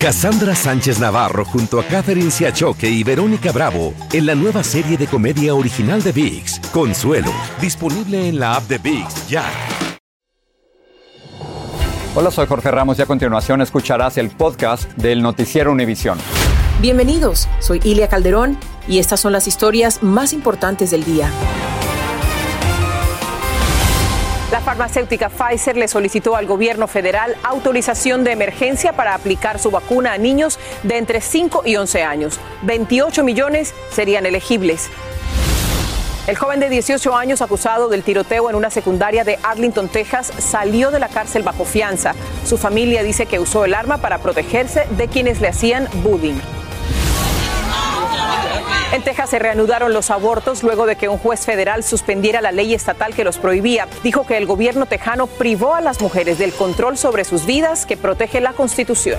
Cassandra Sánchez Navarro junto a Catherine Siachoque y Verónica Bravo en la nueva serie de comedia original de VIX, Consuelo, disponible en la app de VIX ya. Hola, soy Jorge Ramos y a continuación escucharás el podcast del noticiero Univisión. Bienvenidos, soy Ilia Calderón y estas son las historias más importantes del día. La farmacéutica Pfizer le solicitó al gobierno federal autorización de emergencia para aplicar su vacuna a niños de entre 5 y 11 años. 28 millones serían elegibles. El joven de 18 años acusado del tiroteo en una secundaria de Arlington, Texas, salió de la cárcel bajo fianza. Su familia dice que usó el arma para protegerse de quienes le hacían bullying. En Texas se reanudaron los abortos luego de que un juez federal suspendiera la ley estatal que los prohibía. Dijo que el gobierno tejano privó a las mujeres del control sobre sus vidas que protege la Constitución.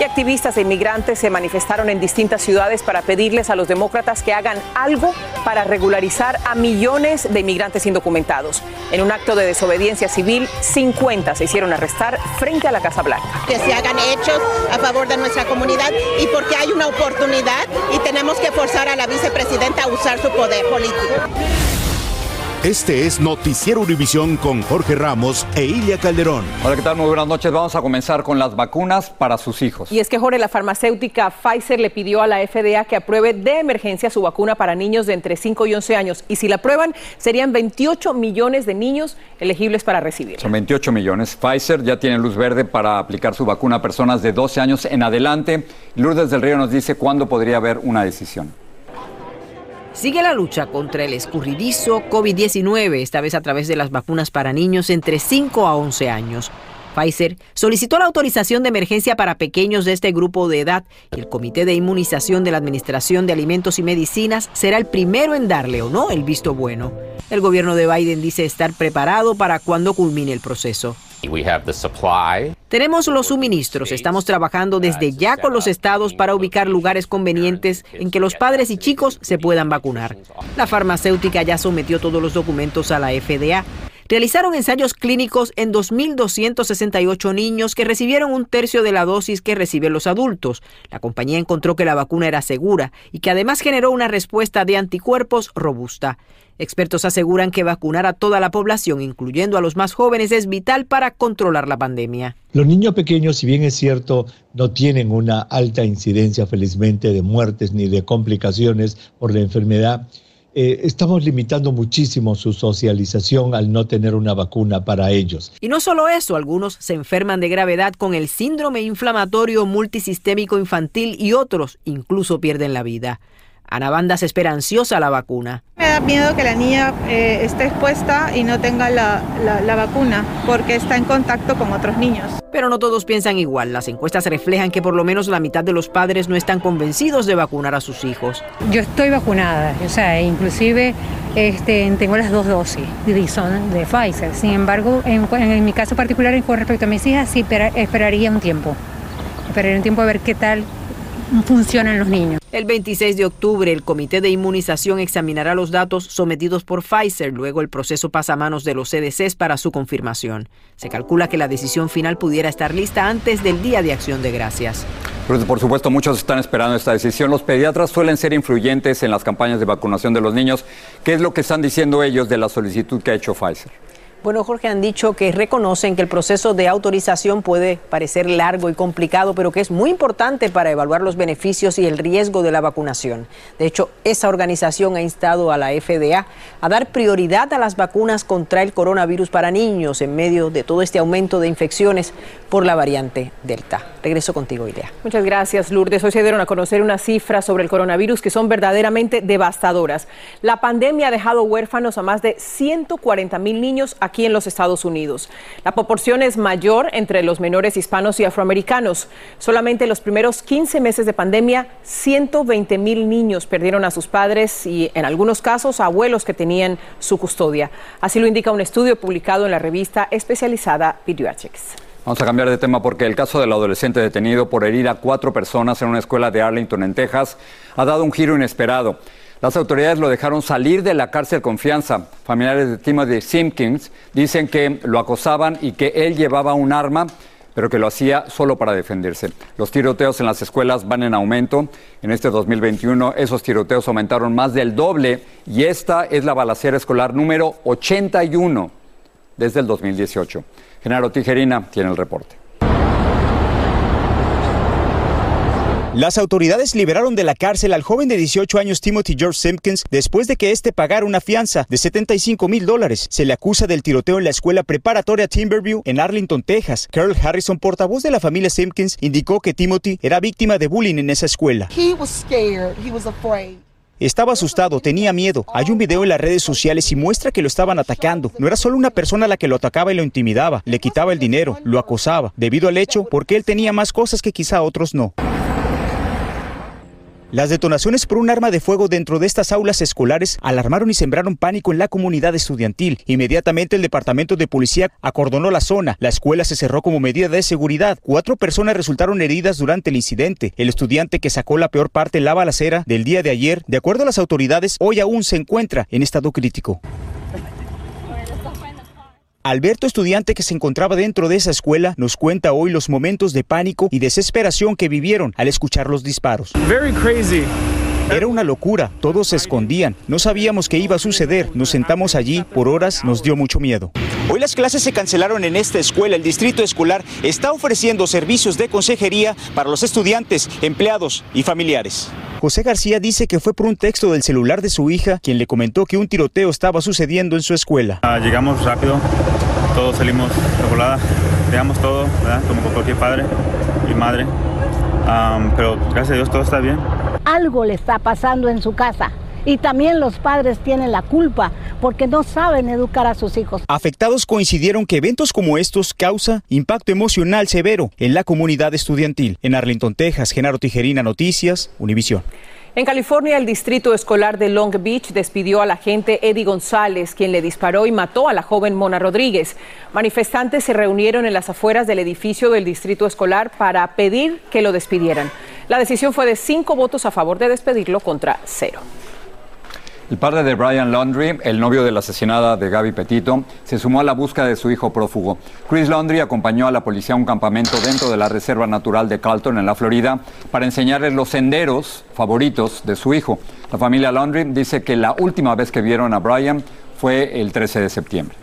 Y activistas e inmigrantes se manifestaron en distintas ciudades para pedirles a los demócratas que hagan algo para regularizar a millones de inmigrantes indocumentados. En un acto de desobediencia civil, 50 se hicieron arrestar frente a la Casa Blanca. Que se hagan hechos a favor de nuestra comunidad y porque hay una oportunidad y tenemos que forzar a la vicepresidenta a usar su poder político. Este es Noticiero Univisión con Jorge Ramos e Ilia Calderón. Hola, ¿qué tal? Muy buenas noches. Vamos a comenzar con las vacunas para sus hijos. Y es que Jorge, la farmacéutica Pfizer le pidió a la FDA que apruebe de emergencia su vacuna para niños de entre 5 y 11 años. Y si la aprueban, serían 28 millones de niños elegibles para recibir. Son 28 millones. Pfizer ya tiene luz verde para aplicar su vacuna a personas de 12 años en adelante. Lourdes del Río nos dice cuándo podría haber una decisión. Sigue la lucha contra el escurridizo COVID-19, esta vez a través de las vacunas para niños entre 5 a 11 años. Pfizer solicitó la autorización de emergencia para pequeños de este grupo de edad y el Comité de Inmunización de la Administración de Alimentos y Medicinas será el primero en darle o no el visto bueno. El gobierno de Biden dice estar preparado para cuando culmine el proceso. Tenemos los suministros, estamos trabajando desde ya con los estados para ubicar lugares convenientes en que los padres y chicos se puedan vacunar. La farmacéutica ya sometió todos los documentos a la FDA. Realizaron ensayos clínicos en 2.268 niños que recibieron un tercio de la dosis que reciben los adultos. La compañía encontró que la vacuna era segura y que además generó una respuesta de anticuerpos robusta. Expertos aseguran que vacunar a toda la población, incluyendo a los más jóvenes, es vital para controlar la pandemia. Los niños pequeños, si bien es cierto, no tienen una alta incidencia, felizmente, de muertes ni de complicaciones por la enfermedad, eh, estamos limitando muchísimo su socialización al no tener una vacuna para ellos. Y no solo eso, algunos se enferman de gravedad con el síndrome inflamatorio multisistémico infantil y otros incluso pierden la vida. Ana Banda se espera ansiosa la vacuna. Me da miedo que la niña eh, esté expuesta y no tenga la, la, vacuna porque está en contacto con otros niños. Pero no todos piensan igual. Las encuestas reflejan que por lo menos la mitad de los padres no están convencidos de vacunar a sus hijos. Yo estoy vacunada, o sea, inclusive este, tengo las dos dosis y son de Pfizer. Sin embargo, en, en mi caso particular con respecto a mis hijas, sí esperaría un tiempo. Esperaría un tiempo a ver qué tal funcionan los niños. El 26 de octubre, el Comité de Inmunización examinará los datos sometidos por Pfizer. Luego el proceso pasa a manos de los CDCs para su confirmación. Se calcula que la decisión final pudiera estar lista antes del Día de Acción de Gracias. Por supuesto, muchos están esperando esta decisión. Los pediatras suelen ser influyentes en las campañas de vacunación de los niños. ¿Qué es lo que están diciendo ellos de la solicitud que ha hecho Pfizer? Bueno, Jorge, han dicho que reconocen que el proceso de autorización puede parecer largo y complicado, pero que es muy importante para evaluar los beneficios y el riesgo de la vacunación. De hecho, esa organización ha instado a la FDA a dar prioridad a las vacunas contra el coronavirus para niños en medio de todo este aumento de infecciones por la variante Delta. Regreso contigo, Idea. Muchas gracias, Lourdes. Hoy se dieron a conocer unas cifras sobre el coronavirus que son verdaderamente devastadoras. La pandemia ha dejado huérfanos a más de 140 mil niños aquí en los Estados Unidos. La proporción es mayor entre los menores hispanos y afroamericanos. Solamente en los primeros 15 meses de pandemia, 120 mil niños perdieron a sus padres y en algunos casos abuelos que tenían su custodia. Así lo indica un estudio publicado en la revista especializada Pediatrics. Vamos a cambiar de tema porque el caso del adolescente detenido por herir a cuatro personas en una escuela de Arlington, en Texas, ha dado un giro inesperado. Las autoridades lo dejaron salir de la cárcel confianza. Familiares de Timothy Simpkins dicen que lo acosaban y que él llevaba un arma, pero que lo hacía solo para defenderse. Los tiroteos en las escuelas van en aumento. En este 2021 esos tiroteos aumentaron más del doble y esta es la balacera escolar número 81 desde el 2018. Genaro Tijerina tiene el reporte. Las autoridades liberaron de la cárcel al joven de 18 años Timothy George Simpkins después de que éste pagara una fianza de 75 mil dólares. Se le acusa del tiroteo en la escuela preparatoria Timberview en Arlington, Texas. Carol Harrison, portavoz de la familia Simpkins, indicó que Timothy era víctima de bullying en esa escuela. Estaba asustado, tenía miedo. Hay un video en las redes sociales y muestra que lo estaban atacando. No era solo una persona la que lo atacaba y lo intimidaba, le quitaba el dinero, lo acosaba, debido al hecho porque él tenía más cosas que quizá otros no. Las detonaciones por un arma de fuego dentro de estas aulas escolares alarmaron y sembraron pánico en la comunidad estudiantil. Inmediatamente el departamento de policía acordonó la zona. La escuela se cerró como medida de seguridad. Cuatro personas resultaron heridas durante el incidente. El estudiante que sacó la peor parte en la balacera del día de ayer, de acuerdo a las autoridades, hoy aún se encuentra en estado crítico. Alberto, estudiante que se encontraba dentro de esa escuela, nos cuenta hoy los momentos de pánico y desesperación que vivieron al escuchar los disparos. Era una locura, todos se escondían, no sabíamos qué iba a suceder, nos sentamos allí. Por horas, nos dio mucho miedo. Hoy las clases se cancelaron en esta escuela, el distrito escolar está ofreciendo servicios de consejería para los estudiantes, empleados y familiares. José García dice que fue por un texto del celular de su hija quien le comentó que un tiroteo estaba sucediendo en su escuela. Ah, llegamos rápido, todos salimos de volada, dejamos todo, como cualquier padre y madre, pero gracias a Dios todo está bien. Algo le está pasando en su casa. Y también los padres tienen la culpa porque no saben educar a sus hijos. Afectados coincidieron que eventos como estos causa impacto emocional severo en la comunidad estudiantil. En Arlington, Texas, Genaro Tijerina, Noticias, Univisión. En California, el distrito escolar de Long Beach despidió al agente Eddie González, quien le disparó y mató a la joven Mona Rodríguez. Manifestantes se reunieron en las afueras del edificio del distrito escolar para pedir que lo despidieran. La decisión fue de cinco votos a favor de despedirlo contra cero. El padre de Brian Laundry, el novio de la asesinada de Gaby Petito, se sumó a la búsqueda de su hijo prófugo. Chris Laundry acompañó a la policía a un campamento dentro de la Reserva Natural de Carlton, en la Florida, para enseñarles los senderos favoritos de su hijo. La familia Laundry dice que la última vez que vieron a Brian fue el 13 de septiembre.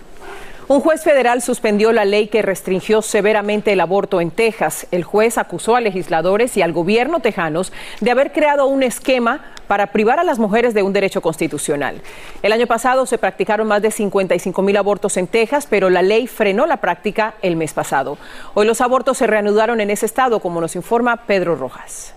Un juez federal suspendió la ley que restringió severamente el aborto en Texas. El juez acusó a legisladores y al gobierno tejanos de haber creado un esquema para privar a las mujeres de un derecho constitucional. El año pasado se practicaron más de 55 mil abortos en Texas, pero la ley frenó la práctica el mes pasado. Hoy los abortos se reanudaron en ese estado, como nos informa Pedro Rojas.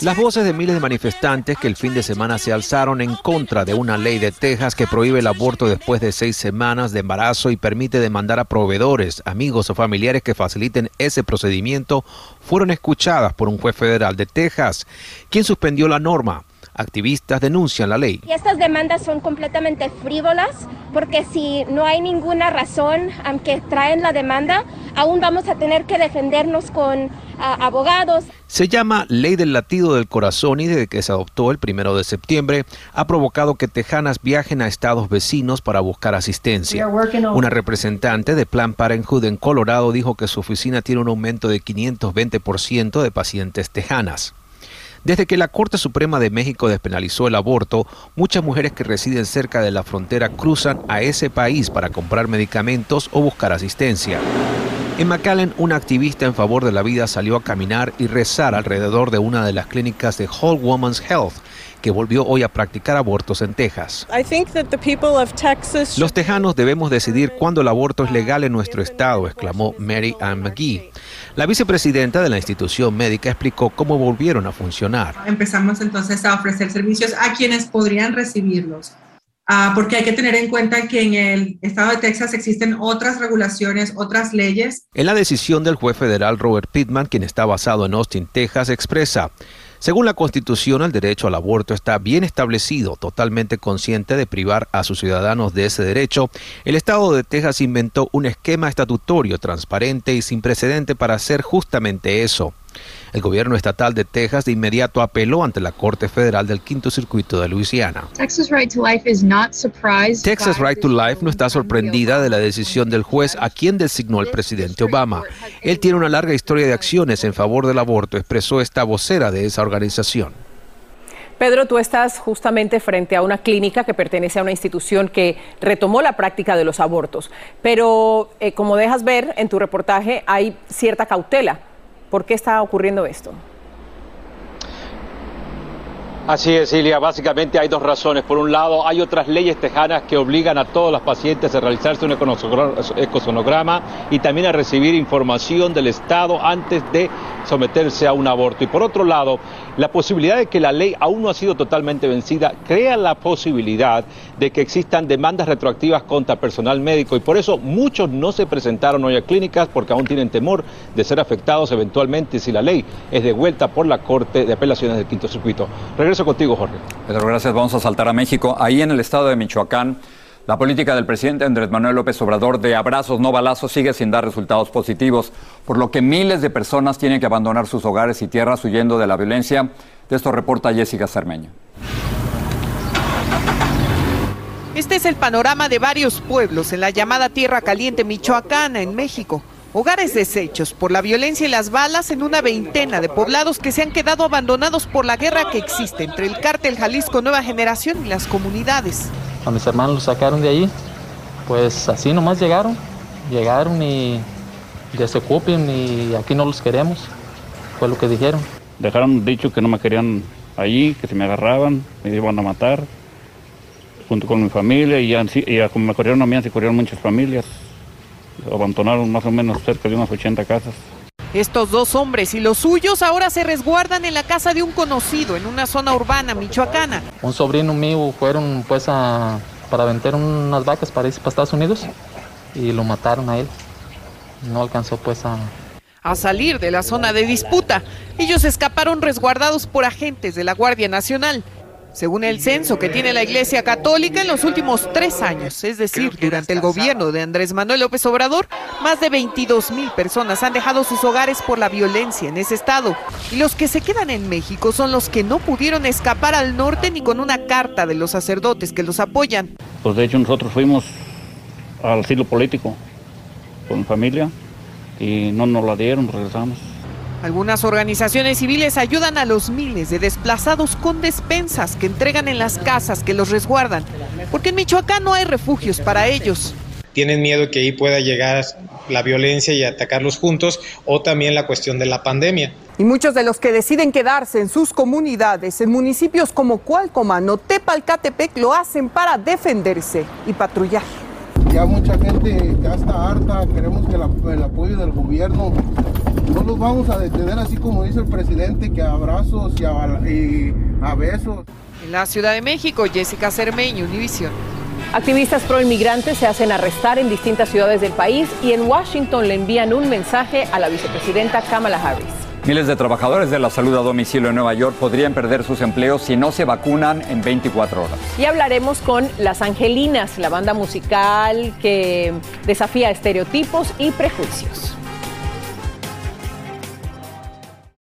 Las voces de miles de manifestantes que el fin de semana se alzaron en contra de una ley de Texas que prohíbe el aborto después de seis semanas de embarazo y permite demandar a proveedores, amigos o familiares que faciliten ese procedimiento fueron escuchadas por un juez federal de Texas, quien suspendió la norma. Activistas denuncian la ley. Y estas demandas son completamente frívolas porque si no hay ninguna razón que traen la demanda, aún vamos a tener que defendernos con abogados. Se llama Ley del Latido del Corazón y desde que se adoptó el primero de septiembre ha provocado que tejanas viajen a estados vecinos para buscar asistencia. Una representante de Plan Parenthood en Colorado dijo que su oficina tiene un aumento de 520% de pacientes tejanas. Desde que la Corte Suprema de México despenalizó el aborto, muchas mujeres que residen cerca de la frontera cruzan a ese país para comprar medicamentos o buscar asistencia. En McAllen, una activista en favor de la vida salió a caminar y rezar alrededor de una de las clínicas de Whole Woman's Health, que volvió hoy a practicar abortos en Texas. Los tejanos debemos decidir cuándo el aborto es legal en nuestro estado, exclamó Mary Ann McGee. La vicepresidenta de la institución médica explicó cómo volvieron a funcionar. Empezamos entonces a ofrecer servicios a quienes podrían recibirlos. Ah, porque hay que tener en cuenta que en el estado de Texas existen otras regulaciones, otras leyes. En la decisión del juez federal Robert Pittman, quien está basado en Austin, Texas, expresa, según la Constitución, el derecho al aborto está bien establecido, totalmente consciente de privar a sus ciudadanos de ese derecho. El Estado de Texas inventó un esquema estatutario transparente y sin precedente para hacer justamente eso. El gobierno estatal de Texas de inmediato apeló ante la Corte Federal del Quinto Circuito de Luisiana. Texas Right to Life no está sorprendida de la decisión del juez a quien designó el presidente Obama. Él tiene una larga historia de acciones en favor del aborto, expresó esta vocera de esa organización. Pedro, tú estás justamente frente a una clínica que pertenece a una institución que retomó la práctica de los abortos, pero eh, como dejas ver en tu reportaje hay cierta cautela ¿Por qué está ocurriendo esto? Así es, Silvia. Básicamente hay dos razones. Por un lado, hay otras leyes tejanas que obligan a todos los pacientes a realizarse un ecosonograma y también a recibir información del Estado antes de someterse a un aborto. Y por otro lado, la posibilidad de que la ley aún no ha sido totalmente vencida crea la posibilidad de que existan demandas retroactivas contra personal médico y por eso muchos no se presentaron hoy a clínicas porque aún tienen temor de ser afectados eventualmente si la ley es devuelta por la Corte de Apelaciones del Quinto Circuito. Regreso contigo, Jorge. Pedro, gracias. Vamos a saltar a México. Ahí en el estado de Michoacán, la política del presidente Andrés Manuel López Obrador de abrazos, no balazos, sigue sin dar resultados positivos, por lo que miles de personas tienen que abandonar sus hogares y tierras huyendo de la violencia. De esto reporta Jessica Cermeño. Este es el panorama de varios pueblos en la llamada Tierra Caliente Michoacana, en México. Hogares deshechos por la violencia y las balas en una veintena de poblados que se han quedado abandonados por la guerra que existe entre el cártel Jalisco Nueva Generación y las comunidades. A mis hermanos los sacaron de ahí, pues así nomás llegaron, llegaron y desocupen y aquí no los queremos, fue lo que dijeron. Dejaron dicho que no me querían allí, que se me agarraban, me iban a matar, junto con mi familia, y, y como me corrieron a mí, se corrieron muchas familias, abandonaron más o menos cerca de unas 80 casas. Estos dos hombres y los suyos ahora se resguardan en la casa de un conocido en una zona urbana michoacana. Un sobrino mío fueron pues a, para vender unas vacas para irse para Estados Unidos y lo mataron a él. No alcanzó pues a... A salir de la zona de disputa. Ellos escaparon resguardados por agentes de la Guardia Nacional. Según el censo que tiene la Iglesia Católica en los últimos tres años, es decir, durante el gobierno de Andrés Manuel López Obrador, más de 22 mil personas han dejado sus hogares por la violencia en ese estado. Y los que se quedan en México son los que no pudieron escapar al norte ni con una carta de los sacerdotes que los apoyan. Pues de hecho nosotros fuimos al asilo político con familia y no nos la dieron, regresamos. Algunas organizaciones civiles ayudan a los miles de desplazados con despensas que entregan en las casas que los resguardan, porque en Michoacán no hay refugios para ellos. Tienen miedo que ahí pueda llegar la violencia y atacarlos juntos o también la cuestión de la pandemia. Y muchos de los que deciden quedarse en sus comunidades, en municipios como Cualcomán Tepalcatepec, lo hacen para defenderse y patrullar. Ya mucha gente ya está harta, queremos que el apoyo del gobierno no los vamos a detener así como dice el presidente, que abrazos y a, besos. En la Ciudad de México, Jessica Cermeño, Univisión. Activistas pro inmigrantes se hacen arrestar en distintas ciudades del país y en Washington le envían un mensaje a la vicepresidenta Kamala Harris. Miles de trabajadores de la salud a domicilio en Nueva York podrían perder sus empleos si no se vacunan en 24 horas. Y hablaremos con Las Angelinas, la banda musical que desafía estereotipos y prejuicios.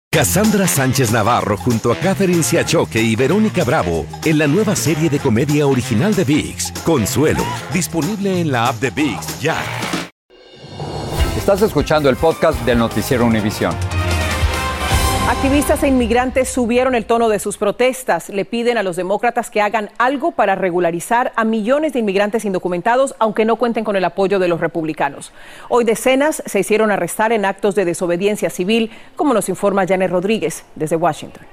Cassandra Sánchez Navarro junto a Catherine Siachoque y Verónica Bravo en la nueva serie de comedia original de VIX, Consuelo, disponible en la app de VIX ya. Estás escuchando el podcast del noticiero Univisión. Activistas e inmigrantes subieron el tono de sus protestas. Le piden a los demócratas que hagan algo para regularizar a millones de inmigrantes indocumentados, aunque no cuenten con el apoyo de los republicanos. Hoy decenas se hicieron arrestar en actos de desobediencia civil, como nos informa Janet Rodríguez desde Washington.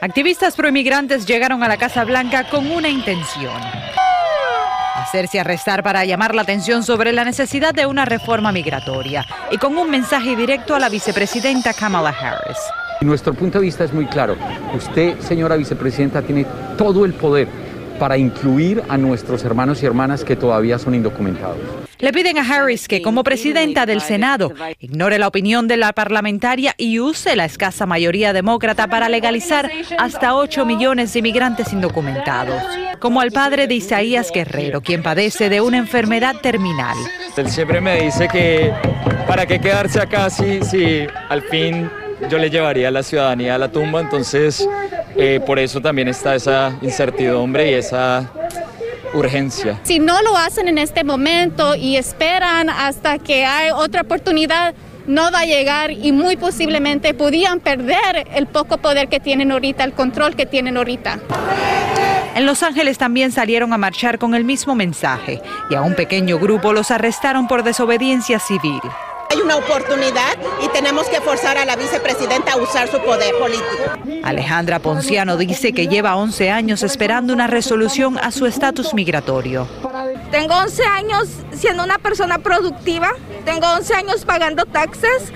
Activistas proinmigrantes llegaron a la Casa Blanca con una intención hacerse arrestar para llamar la atención sobre la necesidad de una reforma migratoria y con un mensaje directo a la vicepresidenta Kamala Harris. Nuestro punto de vista es muy claro. Usted, señora vicepresidenta, tiene todo el poder para incluir a nuestros hermanos y hermanas que todavía son indocumentados. Le piden a Harris que, como presidenta del Senado, ignore la opinión de la parlamentaria y use la escasa mayoría demócrata para legalizar hasta 8 millones de inmigrantes indocumentados, como al padre de Isaías Guerrero, quien padece de una enfermedad terminal. Él siempre me dice que para qué quedarse acá si, si al fin yo le llevaría la ciudadanía a la tumba, entonces eh, por eso también está esa incertidumbre y esa urgencia. Si no lo hacen en este momento y esperan hasta que hay otra oportunidad, no va a llegar y muy posiblemente podían perder el poco poder que tienen ahorita, el control que tienen ahorita. En Los Ángeles también salieron a marchar con el mismo mensaje y a un pequeño grupo los arrestaron por desobediencia civil. Hay una oportunidad y tenemos que forzar a la vicepresidenta a usar su poder político. Alejandra Ponciano dice que lleva 11 años esperando una resolución a su estatus migratorio. Tengo 11 años siendo una persona productiva, tengo 11 años pagando taxes,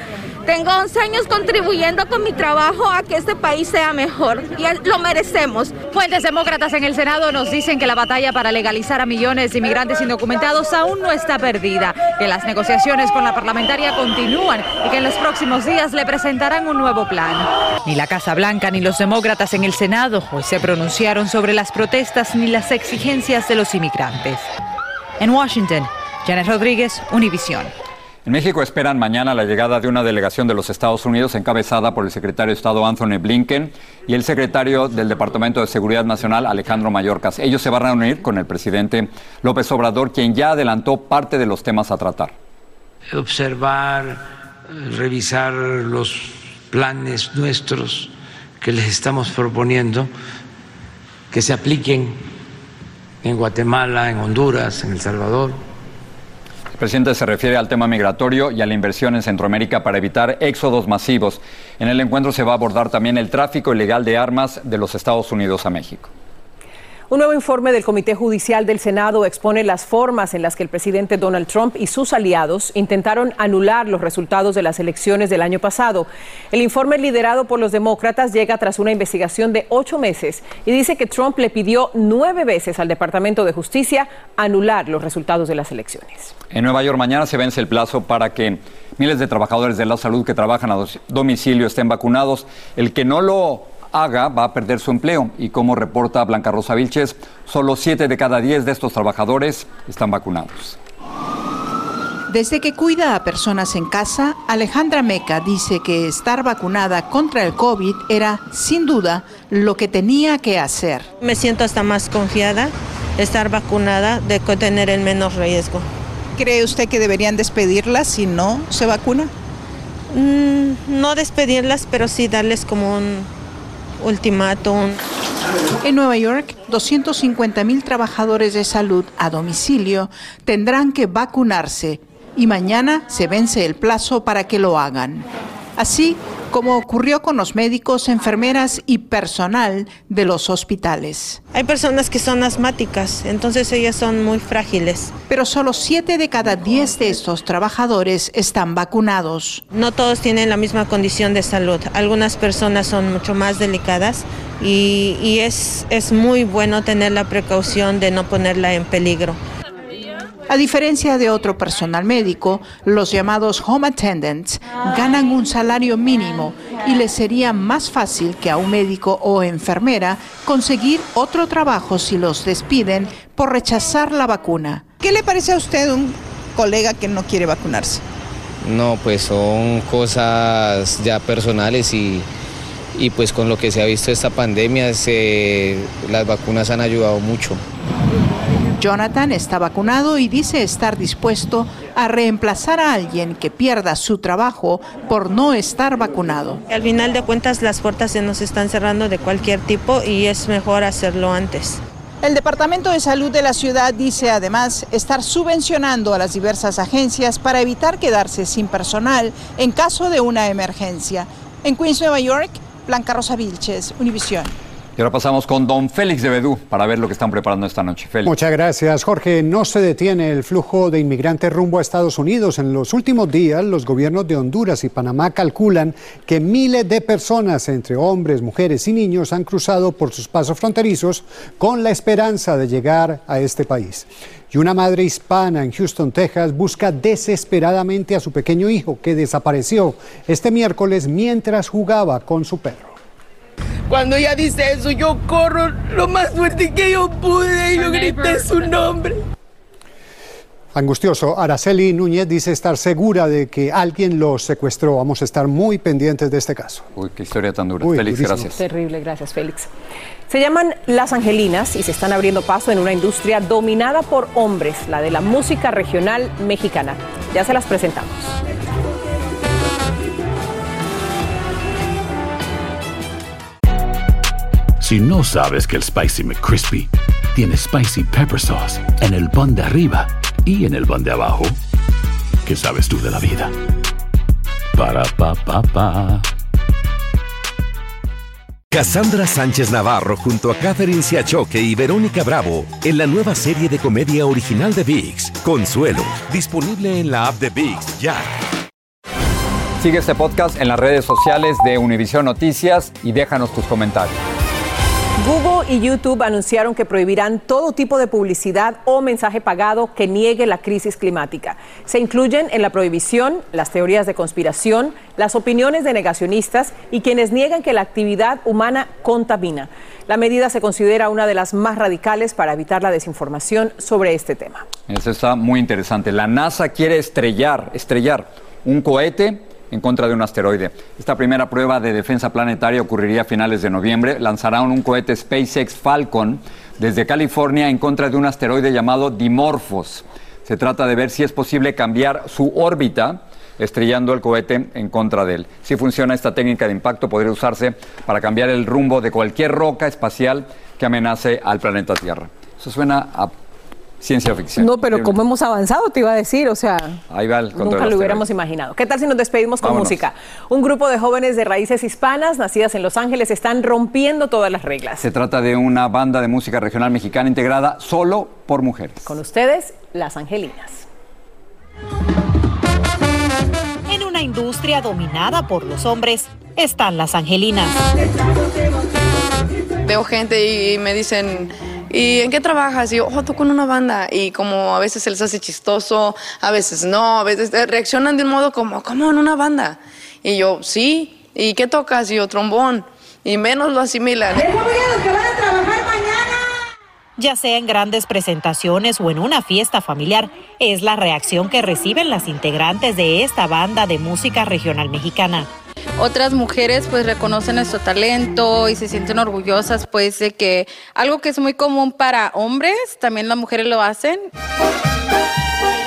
tengo 11 años contribuyendo con mi trabajo a que este país sea mejor y lo merecemos. Fuentes demócratas en el Senado nos dicen que la batalla para legalizar a millones de inmigrantes indocumentados aún no está perdida, que las negociaciones con la parlamentaria continúan y que en los próximos días le presentarán un nuevo plan. Ni la Casa Blanca ni los demócratas en el Senado hoy se pronunciaron sobre las protestas ni las exigencias de los inmigrantes. En Washington, Janet Rodríguez, Univisión. En México esperan mañana la llegada de una delegación de los Estados Unidos encabezada por el secretario de Estado Anthony Blinken y el secretario del Departamento de Seguridad Nacional Alejandro Mayorkas. Ellos se van a reunir con el presidente López Obrador, quien ya adelantó parte de los temas a tratar. Observar, revisar los planes nuestros que les estamos proponiendo, que se apliquen en Guatemala, en Honduras, en El Salvador el presidente se refiere al tema migratorio y a la inversión en Centroamérica para evitar éxodos masivos. En el encuentro se va a abordar también el tráfico ilegal de armas de los Estados Unidos a México. Un nuevo informe del Comité Judicial del Senado expone las formas en las que el presidente Donald Trump y sus aliados intentaron anular los resultados de las elecciones del año pasado. El informe liderado por los demócratas llega tras una investigación de ocho meses y dice que Trump le pidió nueve veces al Departamento de Justicia anular los resultados de las elecciones. En Nueva York mañana se vence el plazo para que miles de trabajadores de la salud que trabajan a domicilio estén vacunados. El que no lo haga va a perder su empleo y como reporta Blanca Rosa Vilches, solo 7 de cada 10 de estos trabajadores están vacunados. Desde que cuida a personas en casa, Alejandra Meca dice que estar vacunada contra el COVID era, sin duda, lo que tenía que hacer. Me siento hasta más confiada estar vacunada de tener el menos riesgo. ¿Cree usted que deberían despedirlas si no se vacuna? Mm, no despedirlas, pero sí darles como un ultimátum. En Nueva York, 250 mil trabajadores de salud a domicilio tendrán que vacunarse y mañana se vence el plazo para que lo hagan. Así como ocurrió con los médicos, enfermeras y personal de los hospitales. Hay personas que son asmáticas, entonces ellas son muy frágiles. Pero solo 7 de cada 10 de estos trabajadores están vacunados. No todos tienen la misma condición de salud. Algunas personas son mucho más delicadas y, y es, es muy bueno tener la precaución de no ponerla en peligro. A diferencia de otro personal médico, los llamados home attendants ganan un salario mínimo y les sería más fácil que a un médico o enfermera conseguir otro trabajo si los despiden por rechazar la vacuna. ¿Qué le parece a usted un colega que no quiere vacunarse? No, pues son cosas ya personales y, pues con lo que se ha visto esta pandemia, las vacunas han ayudado mucho. Jonathan está vacunado y dice estar dispuesto a reemplazar a alguien que pierda su trabajo por no estar vacunado. Al final de cuentas las puertas se nos están cerrando de cualquier tipo y es mejor hacerlo antes. El Departamento de Salud de la ciudad dice además estar subvencionando a las diversas agencias para evitar quedarse sin personal en caso de una emergencia. En Queens, Nueva York, Blanca Rosa Vilches, Univisión. Y ahora pasamos con don Félix de Bedú para ver lo que están preparando esta noche. Félix. Muchas gracias, Jorge. No se detiene el flujo de inmigrantes rumbo a Estados Unidos. En los últimos días, los gobiernos de Honduras y Panamá calculan que miles de personas, entre hombres, mujeres y niños, han cruzado por sus pasos fronterizos con la esperanza de llegar a este país. Y una madre hispana en Houston, Texas, busca desesperadamente a su pequeño hijo que desapareció este miércoles mientras jugaba con su perro. Cuando ella dice eso, yo corro lo más fuerte que yo pude y yo grité su nombre. Angustioso, Araceli Núñez dice estar segura de que alguien lo secuestró. Vamos a estar muy pendientes de este caso. Uy, qué historia tan dura. Uy, Félix, durísimo. gracias. Terrible, gracias Félix. Se llaman Las Angelinas y se están abriendo paso en una industria dominada por hombres, la de la música regional mexicana. Ya se las presentamos. Si no sabes que el Spicy McCrispy tiene Spicy Pepper Sauce en el pan de arriba y en el pan de abajo, ¿qué sabes tú de la vida? Para, pa, pa, pa. Cassandra Sánchez Navarro junto a Catherine Siachoque y Verónica Bravo en la nueva serie de comedia original de VIX, Consuelo, disponible en la app de VIX ya. Sigue este podcast en las redes sociales de Univision Noticias y déjanos tus comentarios. Google y YouTube anunciaron que prohibirán todo tipo de publicidad o mensaje pagado que niegue la crisis climática. Se incluyen en la prohibición las teorías de conspiración, las opiniones de negacionistas y quienes niegan que la actividad humana contamina. La medida se considera una de las más radicales para evitar la desinformación sobre este tema. Eso está muy interesante. La NASA quiere estrellar, estrellar un cohete en contra de un asteroide. Esta primera prueba de defensa planetaria ocurriría a finales de noviembre. Lanzarán un cohete SpaceX Falcon desde California en contra de un asteroide llamado Dimorphos. Se trata de ver si es posible cambiar su órbita estrellando el cohete en contra de él. Si funciona esta técnica de impacto, podría usarse para cambiar el rumbo de cualquier roca espacial que amenace al planeta Tierra. Eso suena a ciencia ficción. No, pero como hemos avanzado, te iba a decir, o sea, Ahí va el control nunca lo hubiéramos imaginado. ¿Qué tal si nos despedimos con Vámonos. música? Un grupo de jóvenes de raíces hispanas, nacidas en Los Ángeles, están rompiendo todas las reglas. Se trata de una banda de música regional mexicana integrada solo por mujeres. Con ustedes, Las Angelinas. En una industria dominada por los hombres están las angelinas. Veo gente y me dicen, ¿y en qué trabajas? Y yo, oh, toco en una banda. Y como a veces se les hace chistoso, a veces no, a veces reaccionan de un modo como, ¿cómo en una banda? Y yo, sí. ¿Y qué tocas? Y yo, trombón. Y menos lo asimilan. Ya sea en grandes presentaciones o en una fiesta familiar, es la reacción que reciben las integrantes de esta banda de música regional mexicana. Otras mujeres pues reconocen nuestro talento y se sienten orgullosas pues de que algo que es muy común para hombres, también las mujeres lo hacen.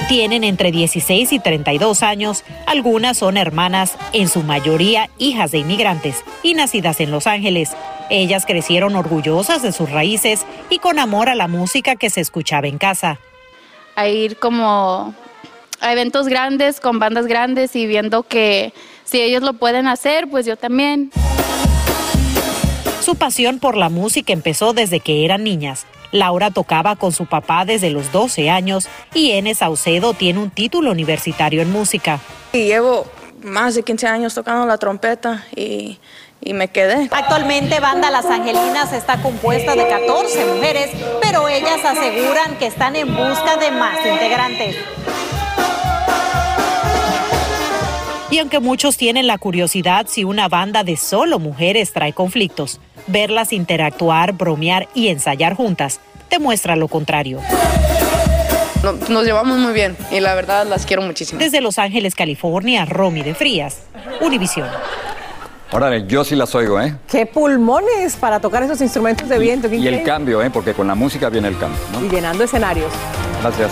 Tienen entre 16 y 32 años, algunas son hermanas, en su mayoría hijas de inmigrantes y nacidas en Los Ángeles. Ellas crecieron orgullosas de sus raíces y con amor a la música que se escuchaba en casa. A ir como a eventos grandes con bandas grandes y viendo que si ellos lo pueden hacer, pues yo también. Su pasión por la música empezó desde que eran niñas. Laura tocaba con su papá desde los 12 años y N. Saucedo tiene un título universitario en música. Y llevo más de 15 años tocando la trompeta y, y me quedé. Actualmente Banda Las Angelinas está compuesta de 14 mujeres, pero ellas aseguran que están en busca de más integrantes. Y aunque muchos tienen la curiosidad si una banda de solo mujeres trae conflictos, verlas interactuar, bromear y ensayar juntas demuestra lo contrario. No- Nos llevamos muy bien y la verdad las quiero muchísimo. Desde Los Ángeles, California, Romy de Frías, Univisión. Órale, yo sí las oigo, ¿eh? ¡Qué pulmones para tocar esos instrumentos de viento! Y el cambio, ¿eh? Porque con la música viene el cambio, ¿no? Y llenando escenarios. Gracias.